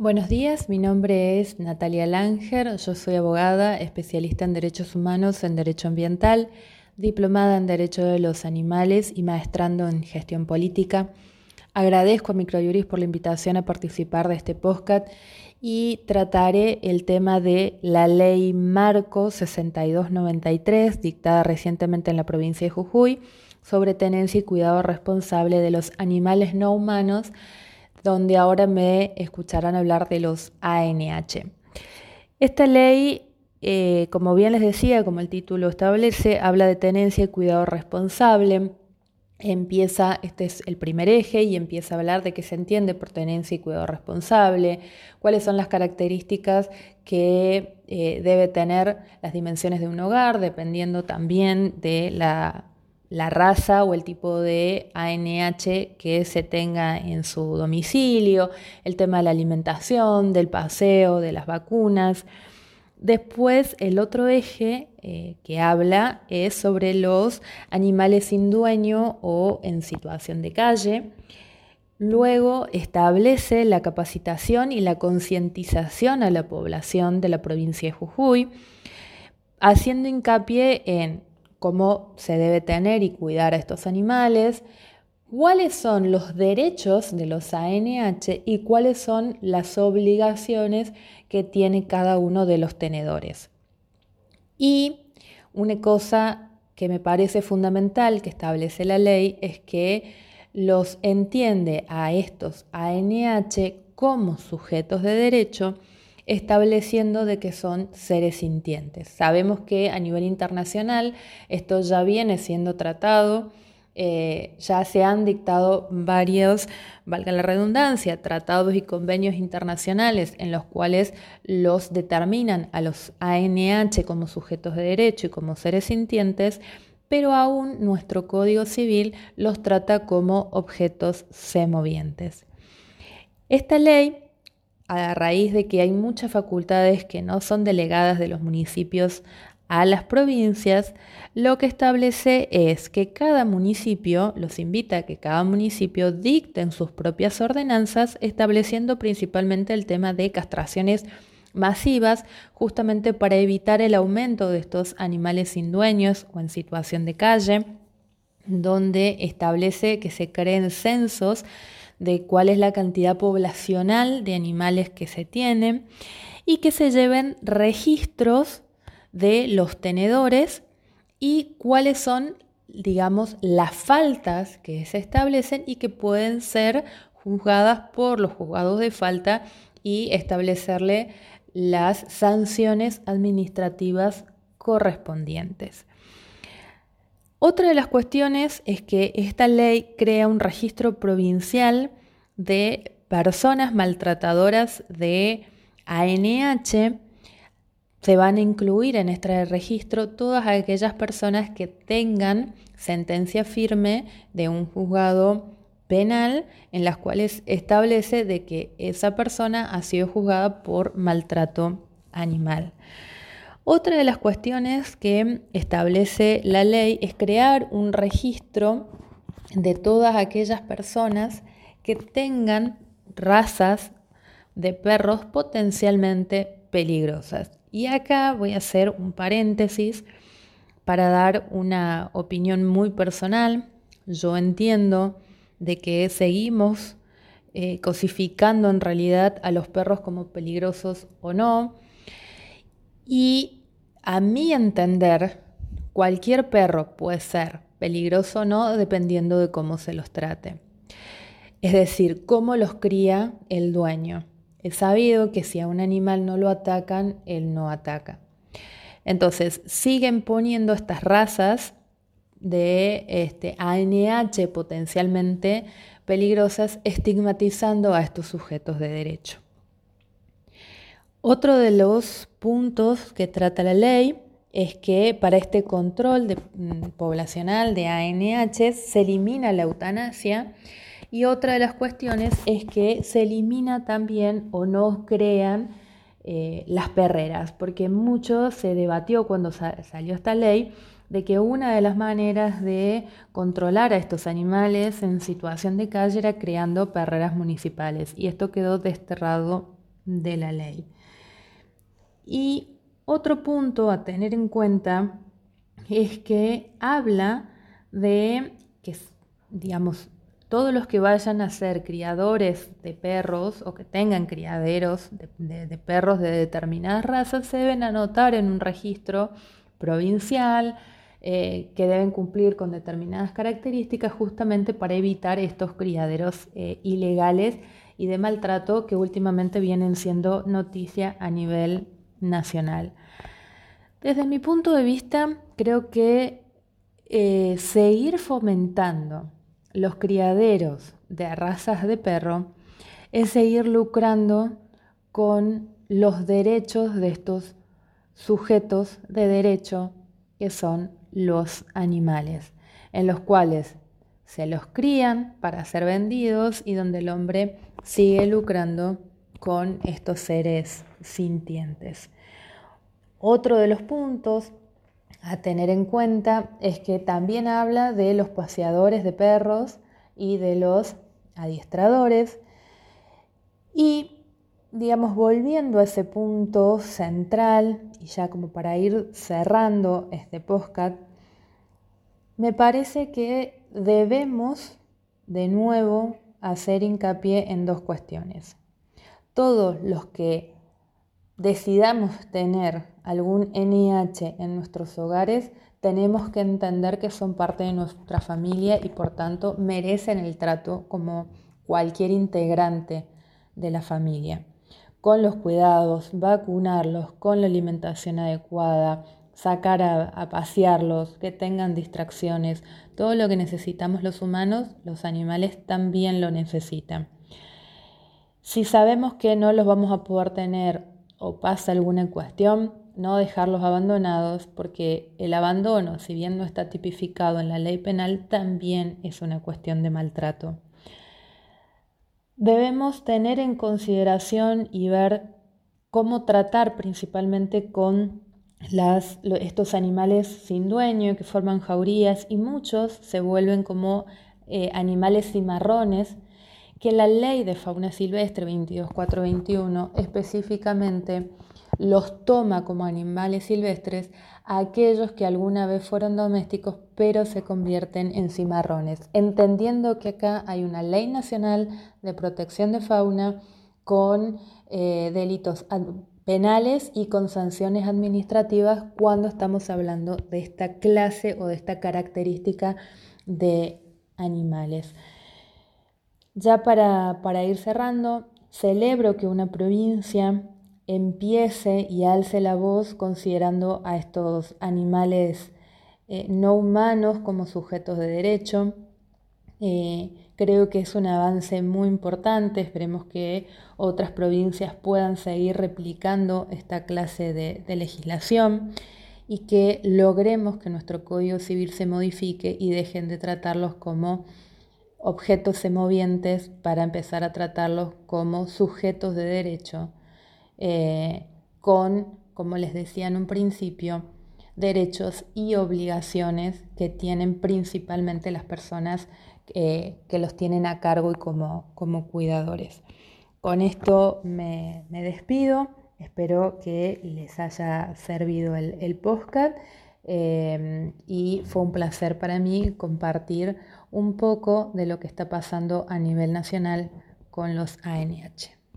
Buenos días, mi nombre es Natalia Langer, yo soy abogada, especialista en derechos humanos, en derecho ambiental, diplomada en derecho de los animales y maestrando en gestión política. Agradezco a Microjuris por la invitación a participar de este podcast y trataré el tema de la ley Marco 6293, dictada recientemente en la provincia de Jujuy, sobre tenencia y cuidado responsable de los animales no humanos donde ahora me escucharán hablar de los ANH. Esta ley, eh, como bien les decía, como el título establece, habla de tenencia y cuidado responsable. Empieza, este es el primer eje, y empieza a hablar de qué se entiende por tenencia y cuidado responsable, cuáles son las características que eh, debe tener las dimensiones de un hogar, dependiendo también de la la raza o el tipo de ANH que se tenga en su domicilio, el tema de la alimentación, del paseo, de las vacunas. Después, el otro eje eh, que habla es sobre los animales sin dueño o en situación de calle. Luego establece la capacitación y la concientización a la población de la provincia de Jujuy, haciendo hincapié en cómo se debe tener y cuidar a estos animales, cuáles son los derechos de los ANH y cuáles son las obligaciones que tiene cada uno de los tenedores. Y una cosa que me parece fundamental que establece la ley es que los entiende a estos ANH como sujetos de derecho estableciendo de que son seres sintientes. Sabemos que a nivel internacional esto ya viene siendo tratado, eh, ya se han dictado varios, valga la redundancia, tratados y convenios internacionales en los cuales los determinan a los ANH como sujetos de derecho y como seres sintientes, pero aún nuestro Código Civil los trata como objetos semovientes. Esta ley a raíz de que hay muchas facultades que no son delegadas de los municipios a las provincias, lo que establece es que cada municipio, los invita a que cada municipio dicten sus propias ordenanzas, estableciendo principalmente el tema de castraciones masivas, justamente para evitar el aumento de estos animales sin dueños o en situación de calle, donde establece que se creen censos de cuál es la cantidad poblacional de animales que se tienen y que se lleven registros de los tenedores y cuáles son, digamos, las faltas que se establecen y que pueden ser juzgadas por los juzgados de falta y establecerle las sanciones administrativas correspondientes. Otra de las cuestiones es que esta ley crea un registro provincial de personas maltratadoras de ANH. Se van a incluir en este registro todas aquellas personas que tengan sentencia firme de un juzgado penal en las cuales establece de que esa persona ha sido juzgada por maltrato animal. Otra de las cuestiones que establece la ley es crear un registro de todas aquellas personas que tengan razas de perros potencialmente peligrosas. Y acá voy a hacer un paréntesis para dar una opinión muy personal. Yo entiendo de que seguimos eh, cosificando en realidad a los perros como peligrosos o no. Y a mi entender, cualquier perro puede ser peligroso o no dependiendo de cómo se los trate. Es decir, cómo los cría el dueño. Es sabido que si a un animal no lo atacan, él no ataca. Entonces, siguen poniendo estas razas de este, ANH potencialmente peligrosas, estigmatizando a estos sujetos de derecho. Otro de los puntos que trata la ley es que para este control mm, poblacional de ANH se elimina la eutanasia y otra de las cuestiones es que se elimina también o no crean eh, las perreras, porque mucho se debatió cuando salió esta ley de que una de las maneras de controlar a estos animales en situación de calle era creando perreras municipales y esto quedó desterrado de la ley. Y otro punto a tener en cuenta es que habla de que, digamos, todos los que vayan a ser criadores de perros o que tengan criaderos de, perros de determinadas razas se deben anotar en un registro provincial eh, que deben cumplir con determinadas características justamente para evitar estos criaderos eh, ilegales y de maltrato que últimamente vienen siendo noticia a nivel nacional. Desde mi punto de vista, creo que eh, seguir fomentando los criaderos de razas de perro es seguir lucrando con los derechos de estos sujetos de derecho que son los animales, en los cuales se los crían para ser vendidos y donde el hombre sigue lucrando con estos seres sintientes. Otro de los puntos a tener en cuenta es que también habla de los paseadores de perros y de los adiestradores. Y, digamos, volviendo a ese punto central, y ya como para ir cerrando este podcast, me parece que debemos de nuevo hacer hincapié en dos cuestiones. Todos los que decidamos tener algún NIH en nuestros hogares, tenemos que entender que son parte de nuestra familia y por tanto merecen el trato como cualquier integrante de la familia. Con los cuidados, vacunarlos, con la alimentación adecuada, sacar a, a, pasearlos, que tengan distracciones, todo lo que necesitamos los humanos, los animales también lo necesitan. Si sabemos que no los vamos a poder tener o pasa alguna cuestión, no dejarlos abandonados, porque el abandono, si bien no está tipificado en la ley penal, también es una cuestión de maltrato. Debemos tener en consideración y ver cómo tratar principalmente con estos animales sin dueño que forman jaurías y muchos se vuelven como eh, animales cimarrones que la ley de fauna silvestre 22421 específicamente los toma como animales silvestres a aquellos que alguna vez fueron domésticos pero se convierten en cimarrones, entendiendo que acá hay una ley nacional de protección de fauna con eh, delitos penales y con sanciones administrativas cuando estamos hablando de esta clase o de esta característica de animales. Ya para, ir cerrando, celebro que una provincia empiece y alce la voz considerando a estos animales eh, no humanos como sujetos de derecho. Eh, creo que es un avance muy importante, esperemos que otras provincias puedan seguir replicando esta clase de legislación y que logremos que nuestro Código Civil se modifique y dejen de tratarlos como objetos semovientes para empezar a tratarlos como sujetos de derecho, eh, con, como les decía en un principio, derechos y obligaciones que tienen principalmente las personas eh, que los tienen a cargo y como, como cuidadores. Con esto me, despido, espero que les haya servido el, el podcast eh, y fue un placer para mí compartir un poco de lo que está pasando a nivel nacional con los ANH.